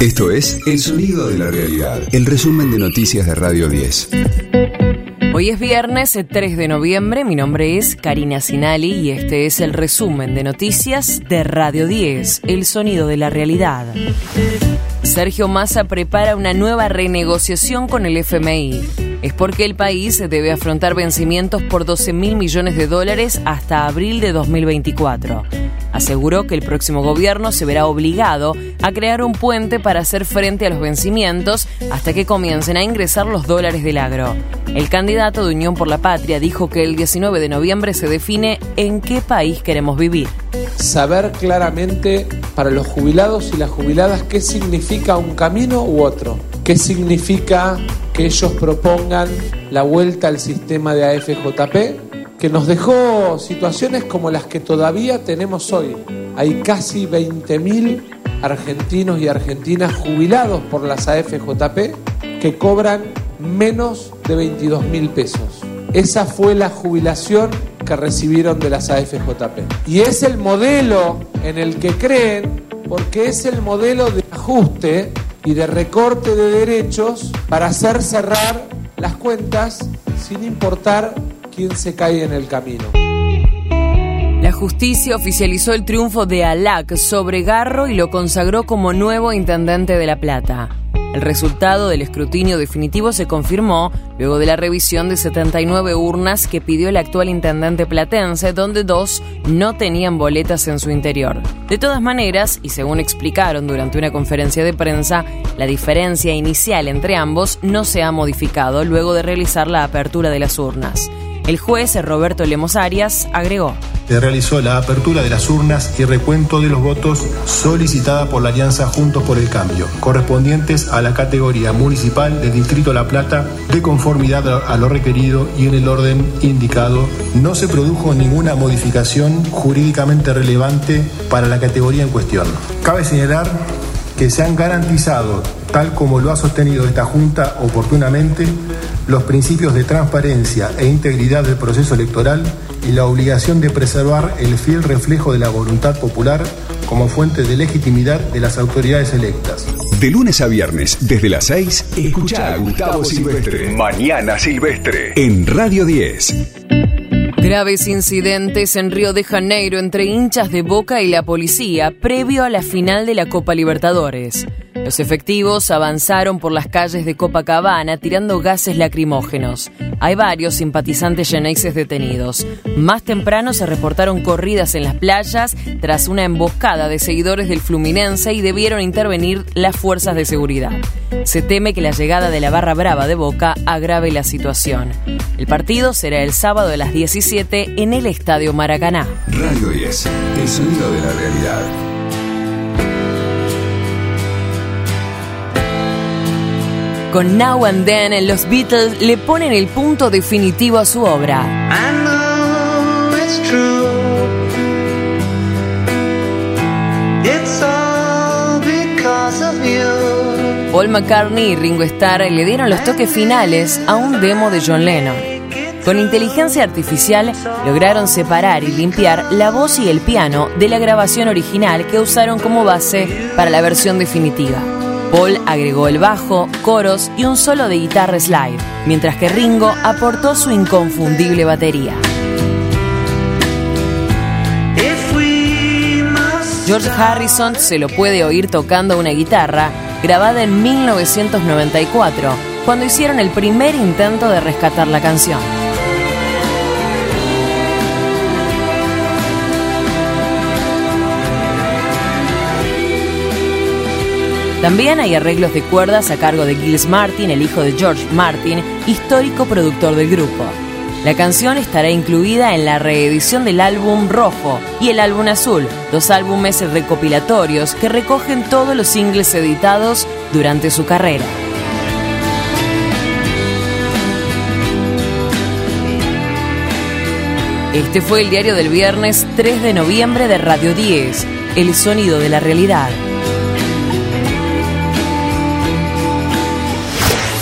Esto es El Sonido de la Realidad, el resumen de noticias de Radio 10. Hoy es viernes 3 de noviembre, mi nombre es Karina Sinali y este es el resumen de noticias de Radio 10, El Sonido de la Realidad. Sergio Massa prepara una nueva renegociación con el FMI. Es porque el país debe afrontar vencimientos por 12 mil millones de dólares hasta abril de 2024. Aseguró que el próximo gobierno se verá obligado a crear un puente para hacer frente a los vencimientos hasta que comiencen a ingresar los dólares del agro. El candidato de Unión por la Patria dijo que el 19 de noviembre se define en qué país queremos vivir. Saber claramente para los jubilados y las jubiladas qué significa un camino u otro, qué significa que ellos propongan la vuelta al sistema de AFJP que nos dejó situaciones como las que todavía tenemos hoy. Hay casi 20.000 argentinos y argentinas jubilados por las AFJP que cobran menos de 22 mil pesos. Esa fue la jubilación que recibieron de las AFJP. Y es el modelo en el que creen, porque es el modelo de ajuste y de recorte de derechos para hacer cerrar las cuentas sin importar quién se cae en el camino. La justicia oficializó el triunfo de Alac sobre Garro y lo consagró como nuevo intendente de La Plata. El resultado del escrutinio definitivo se confirmó luego de la revisión de 79 urnas que pidió el actual intendente platense, donde dos no tenían boletas en su interior. De todas maneras, y según explicaron durante una conferencia de prensa, la diferencia inicial entre ambos no se ha modificado luego de realizar la apertura de las urnas. El juez Roberto Lemos Arias agregó. Se realizó la apertura de las urnas y recuento de los votos solicitada por la Alianza Juntos por el Cambio, correspondientes a la categoría municipal del Distrito La Plata, de conformidad a lo requerido y en el orden indicado. No se produjo ninguna modificación jurídicamente relevante para la categoría en cuestión. Cabe señalar que se han garantizado, tal como lo ha sostenido esta Junta oportunamente, los principios de transparencia e integridad del proceso electoral y la obligación de preservar el fiel reflejo de la voluntad popular como fuente de legitimidad de las autoridades electas. De lunes a viernes, desde las 6, escucha a Gustavo Silvestre. Mañana Silvestre. En Radio 10. Graves incidentes en Río de Janeiro entre hinchas de Boca y la policía previo a la final de la Copa Libertadores. Los efectivos avanzaron por las calles de Copacabana tirando gases lacrimógenos. Hay varios simpatizantes yeneises detenidos. Más temprano se reportaron corridas en las playas tras una emboscada de seguidores del Fluminense y debieron intervenir las fuerzas de seguridad. Se teme que la llegada de la barra brava de Boca agrave la situación. El partido será el sábado a las 17 en el Estadio Maracaná. Radio 10, el sonido de la realidad. Con Now and Then, los Beatles le ponen el punto definitivo a su obra. Paul McCartney y Ringo Starr le dieron los toques finales a un demo de John Lennon. Con inteligencia artificial lograron separar y limpiar la voz y el piano de la grabación original que usaron como base para la versión definitiva. Paul agregó el bajo, coros y un solo de guitarra slide, mientras que Ringo aportó su inconfundible batería. George Harrison se lo puede oír tocando una guitarra grabada en 1994, cuando hicieron el primer intento de rescatar la canción. También hay arreglos de cuerdas a cargo de Gilles Martin, el hijo de George Martin, histórico productor del grupo. La canción estará incluida en la reedición del álbum Rojo y el álbum Azul, dos álbumes recopilatorios que recogen todos los singles editados durante su carrera. Este fue el diario del viernes 3 de noviembre de Radio 10, El Sonido de la Realidad.